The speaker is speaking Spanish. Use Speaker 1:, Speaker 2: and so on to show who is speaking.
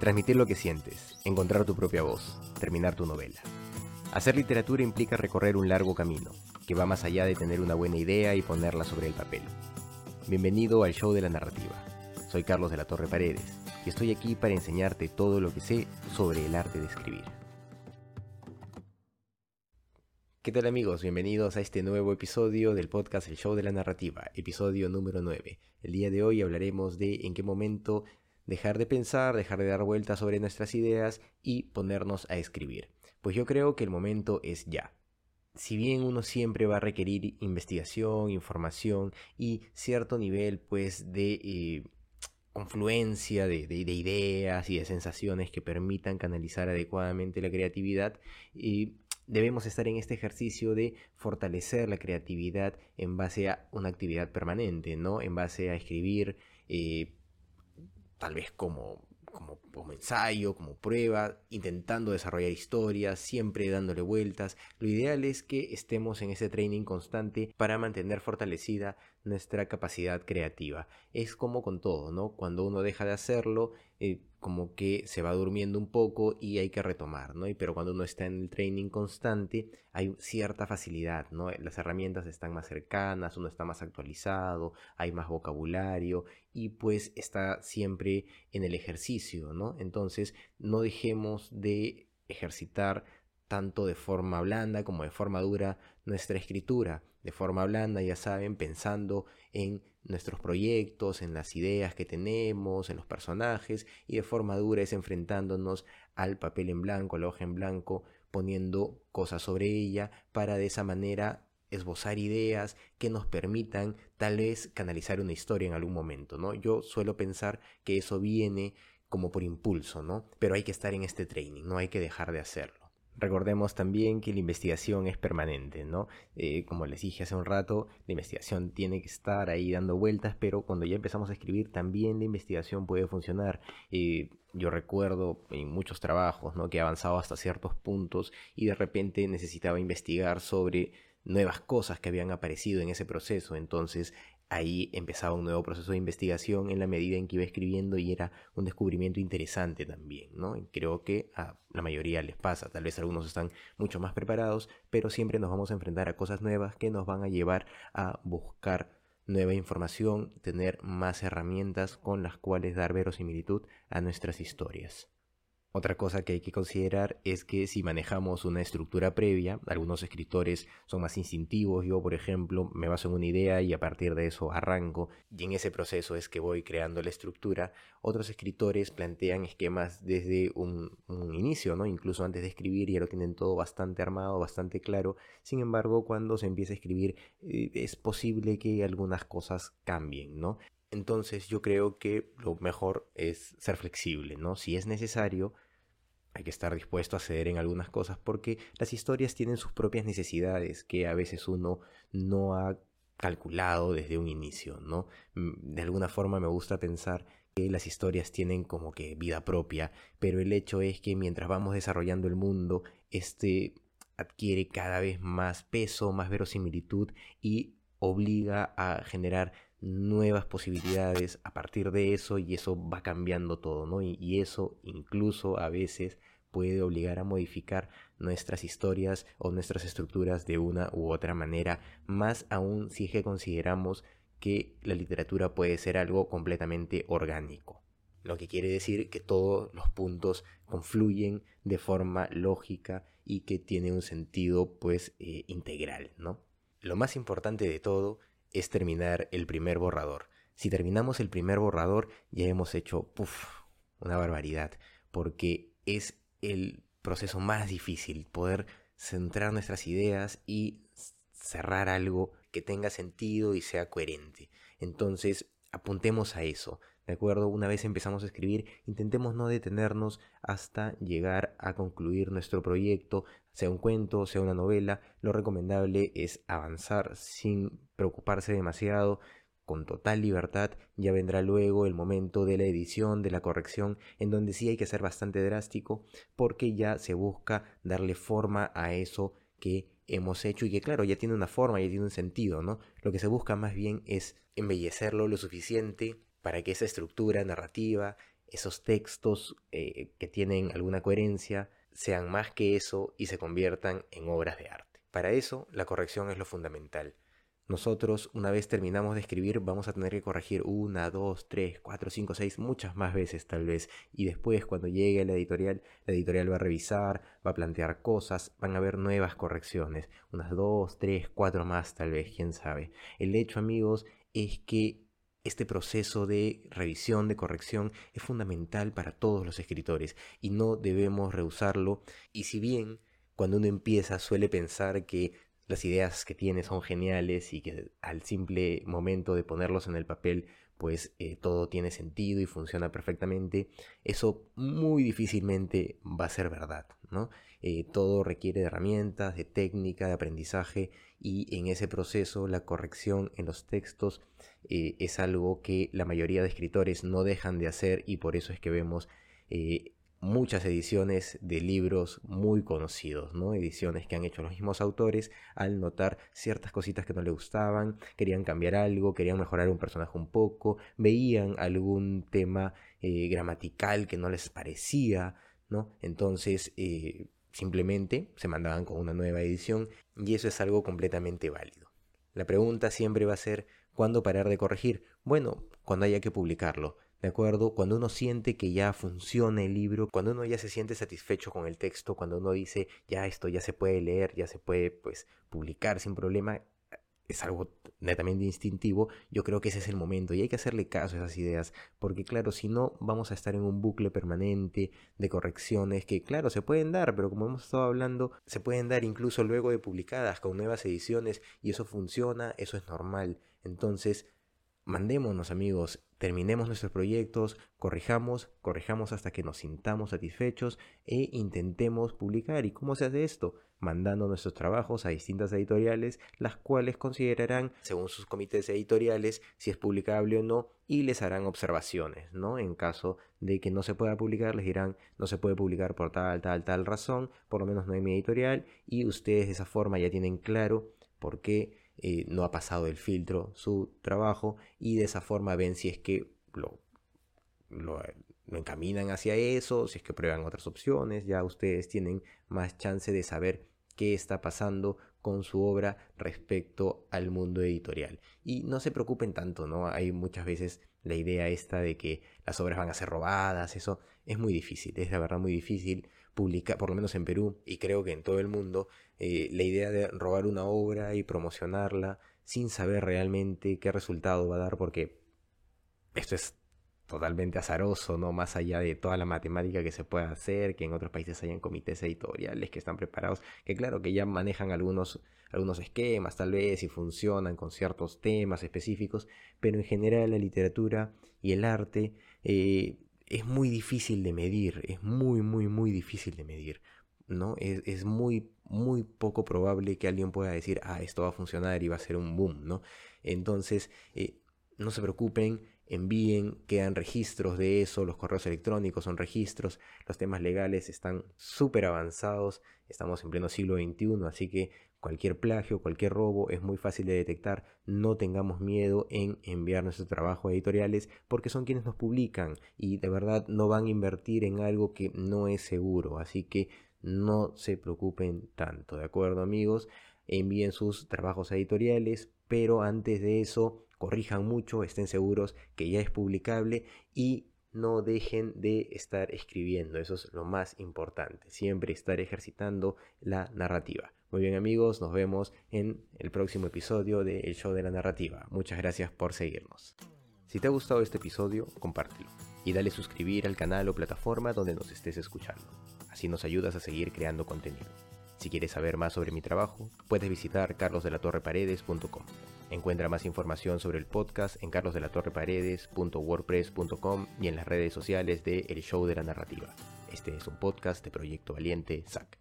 Speaker 1: Transmitir lo que sientes, encontrar tu propia voz, terminar tu novela. Hacer literatura implica recorrer un largo camino, que va más allá de tener una buena idea y ponerla sobre el papel. Bienvenido al show de la narrativa. Soy Carlos de la Torre Paredes y estoy aquí para enseñarte todo lo que sé sobre el arte de escribir. ¿Qué tal amigos? Bienvenidos a este nuevo episodio del podcast El Show de la Narrativa, episodio número 9. El día de hoy hablaremos de en qué momento dejar de pensar, dejar de dar vueltas sobre nuestras ideas y ponernos a escribir. Pues yo creo que el momento es ya. Si bien uno siempre va a requerir investigación, información y cierto nivel pues de eh, confluencia de, ideas y de sensaciones que permitan canalizar adecuadamente la creatividad, y debemos estar en este ejercicio de fortalecer la creatividad en base a una actividad permanente, ¿no? En base a escribir eh, tal vez como, como, como, ensayo, como prueba, intentando desarrollar historias, siempre dándole vueltas. Lo ideal es que estemos en ese training constante para mantener fortalecida nuestra capacidad creativa. Es como con todo, ¿no? Cuando uno deja de hacerlo, eh, como que se va durmiendo un poco y hay que retomar, ¿no? pero cuando uno está en el training constante, hay cierta facilidad, ¿no? Las herramientas están más cercanas, uno está más actualizado, hay más vocabulario y pues está siempre en el ejercicio, ¿no? Entonces, no dejemos de ejercitar tanto de forma blanda como de forma dura nuestra escritura. De forma blanda, ya saben, pensando en nuestros proyectos, en las ideas que tenemos, en los personajes, y de forma dura es enfrentándonos al papel en blanco, a la hoja en blanco, poniendo cosas sobre ella para de esa manera esbozar ideas que nos permitan tal vez canalizar una historia en algún momento, ¿no? Yo suelo pensar que eso viene como por impulso, ¿no? Pero hay que estar en este training, no hay que dejar de hacerlo. Recordemos también que la investigación es permanente, ¿no? Eh, como les dije hace un rato, la investigación tiene que estar ahí dando vueltas, pero cuando ya empezamos a escribir también la investigación puede funcionar. Eh, yo recuerdo en muchos trabajos, ¿no? Que he avanzado hasta ciertos puntos y de repente necesitaba investigar sobre nuevas cosas que habían aparecido en ese proceso. Entonces ahí empezaba un nuevo proceso de investigación en la medida en que iba escribiendo y era un descubrimiento interesante también, ¿no? creo que a la mayoría les pasa, tal vez algunos están mucho más preparados, pero siempre nos vamos a enfrentar a cosas nuevas que nos van a llevar a buscar nueva información, tener más herramientas con las cuales dar verosimilitud a nuestras historias. Otra cosa que hay que considerar es que si manejamos una estructura previa, algunos escritores son más instintivos, yo por ejemplo me baso en una idea y a partir de eso arranco y en ese proceso es que voy creando la estructura, otros escritores plantean esquemas desde un, inicio, ¿no? incluso antes de escribir ya lo tienen todo bastante armado, bastante claro, sin embargo cuando se empieza a escribir eh, es posible que algunas cosas cambien, ¿no? Entonces yo creo que lo mejor es ser flexible, ¿no? Si es necesario, hay que estar dispuesto a ceder en algunas cosas porque las historias tienen sus propias necesidades que a veces uno no ha calculado desde un inicio, ¿no? Mm, de alguna forma me gusta pensar que las historias tienen como que vida propia, pero el hecho es que mientras vamos desarrollando el mundo, este adquiere cada vez más peso, más verosimilitud y obliga a generar nuevas posibilidades a partir de eso y eso va cambiando todo, ¿no? Y, eso incluso a veces puede obligar a modificar nuestras historias o nuestras estructuras de una u otra manera, más aún si es que consideramos que la literatura puede ser algo completamente orgánico. Lo que quiere decir que todos los puntos confluyen de forma lógica y que tiene un sentido pues eh, integral, ¿no? Lo más importante de todo es terminar el primer borrador. Si terminamos el primer borrador, ya hemos hecho una barbaridad, porque es el proceso más difícil, poder centrar nuestras ideas y cerrar algo que tenga sentido y sea coherente. Entonces, apuntemos a eso. ¿De acuerdo? Una vez empezamos a escribir, intentemos no detenernos hasta llegar a concluir nuestro proyecto, sea un cuento, sea una novela. Lo recomendable es avanzar sin preocuparse demasiado, con total libertad, ya vendrá luego el momento de la edición, de la corrección, en donde sí hay que ser bastante drástico, porque ya se busca darle forma a eso que hemos hecho y que claro, ya tiene una forma, ya tiene un sentido, ¿no? Lo que se busca más bien es embellecerlo lo suficiente para que esa estructura narrativa esos textos eh, que tienen alguna coherencia sean más que eso y se conviertan en obras de arte. Para eso, la corrección es lo fundamental. Nosotros, una vez terminamos de escribir, vamos a tener que corregir una, dos, tres, cuatro, cinco, seis, muchas más veces tal vez. Y después, cuando llegue la editorial, la editorial va a revisar, va a plantear cosas, van a haber nuevas correcciones. Unas dos, tres, cuatro más tal vez, quién sabe. El hecho, amigos, es que este proceso de revisión, de corrección, es fundamental para todos los escritores y no debemos rehusarlo. Y si bien cuando uno empieza suele pensar que las ideas que tiene son geniales y que al simple momento de ponerlos en el papel pues eh, todo tiene sentido y funciona perfectamente, eso muy difícilmente va a ser verdad, ¿no? Eh, todo requiere de herramientas, de técnica, de aprendizaje y en ese proceso la corrección en los textos eh, es algo que la mayoría de escritores no dejan de hacer y por eso es que vemos muchas ediciones de libros muy conocidos, ¿no? Ediciones que han hecho los mismos autores al notar ciertas cositas que no le gustaban, querían cambiar algo, querían mejorar un personaje un poco, veían algún tema eh, gramatical que no les parecía, ¿no? Entonces, eh, simplemente se mandaban con una nueva edición y eso es algo completamente válido. La pregunta siempre va a ser, ¿cuándo parar de corregir? Bueno, cuando haya que publicarlo. ¿De acuerdo? Cuando uno siente que ya funciona el libro, cuando uno ya se siente satisfecho con el texto, cuando uno dice, ya esto ya se puede leer, ya se puede pues publicar sin problema, es algo netamente instintivo, yo creo que ese es el momento y hay que hacerle caso a esas ideas, porque claro, si no vamos a estar en un bucle permanente de correcciones que claro, se pueden dar, pero como hemos estado hablando, se pueden dar incluso luego de publicadas con nuevas ediciones y eso funciona, eso es normal. Entonces, mandémonos amigos, terminemos nuestros proyectos, corrijamos, corrijamos hasta que nos sintamos satisfechos e intentemos publicar. ¿Y cómo se hace esto? Mandando nuestros trabajos a distintas editoriales, las cuales considerarán, según sus comités editoriales, si es publicable o no y les harán observaciones, ¿no? En caso de que no se pueda publicar, les dirán, no se puede publicar por tal, tal, tal razón, por lo menos no hay mi editorial y ustedes de esa forma ya tienen claro por qué eh, no ha pasado el filtro su trabajo y de esa forma ven si es que lo, lo, encaminan hacia eso, si es que prueban otras opciones, ya ustedes tienen más chance de saber qué está pasando con su obra respecto al mundo editorial. Y no se preocupen tanto, ¿no? Hay muchas veces la idea esta de que las obras van a ser robadas, eso es muy difícil, es la verdad muy difícil publicar, por lo menos en Perú y creo que en todo el mundo, eh, la idea de robar una obra y promocionarla sin saber realmente qué resultado va a dar, porque esto es totalmente azaroso, ¿no? Más allá de toda la matemática que se puede hacer, que en otros países hayan comités editoriales que están preparados, que claro que ya manejan algunos, algunos esquemas tal vez y funcionan con ciertos temas específicos, pero en general la literatura y el arte eh, es muy difícil de medir, es muy, muy, muy difícil de medir, ¿no? Es, es, muy, muy poco probable que alguien pueda decir, ah, esto va a funcionar y va a ser un boom, ¿no? Entonces, eh, no se preocupen, envíen, quedan registros de eso, los correos electrónicos son registros, los temas legales están súper avanzados, estamos en pleno siglo XXI, así que cualquier plagio, cualquier robo es muy fácil de detectar. No tengamos miedo en enviar nuestros trabajos editoriales porque son quienes nos publican y de verdad no van a invertir en algo que no es seguro. Así que no se preocupen tanto, ¿de acuerdo amigos? Envíen sus trabajos editoriales, pero antes de eso corrijan mucho, estén seguros que ya es publicable y no dejen de estar escribiendo, eso es lo más importante, siempre estar ejercitando la narrativa. Muy bien amigos, nos vemos en el próximo episodio de El Show de la Narrativa. Muchas gracias por seguirnos. Si te ha gustado este episodio, compártelo y dale suscribir al canal o plataforma donde nos estés escuchando. Así nos ayudas a seguir creando contenido. Si quieres saber más sobre mi trabajo, puedes visitar carlosdelatorreparedes.com. Encuentra más información sobre el podcast en carlosdelatorreparedes.wordpress.com y en las redes sociales de El Show de la Narrativa. Este es un podcast de Proyecto Valiente, SAC.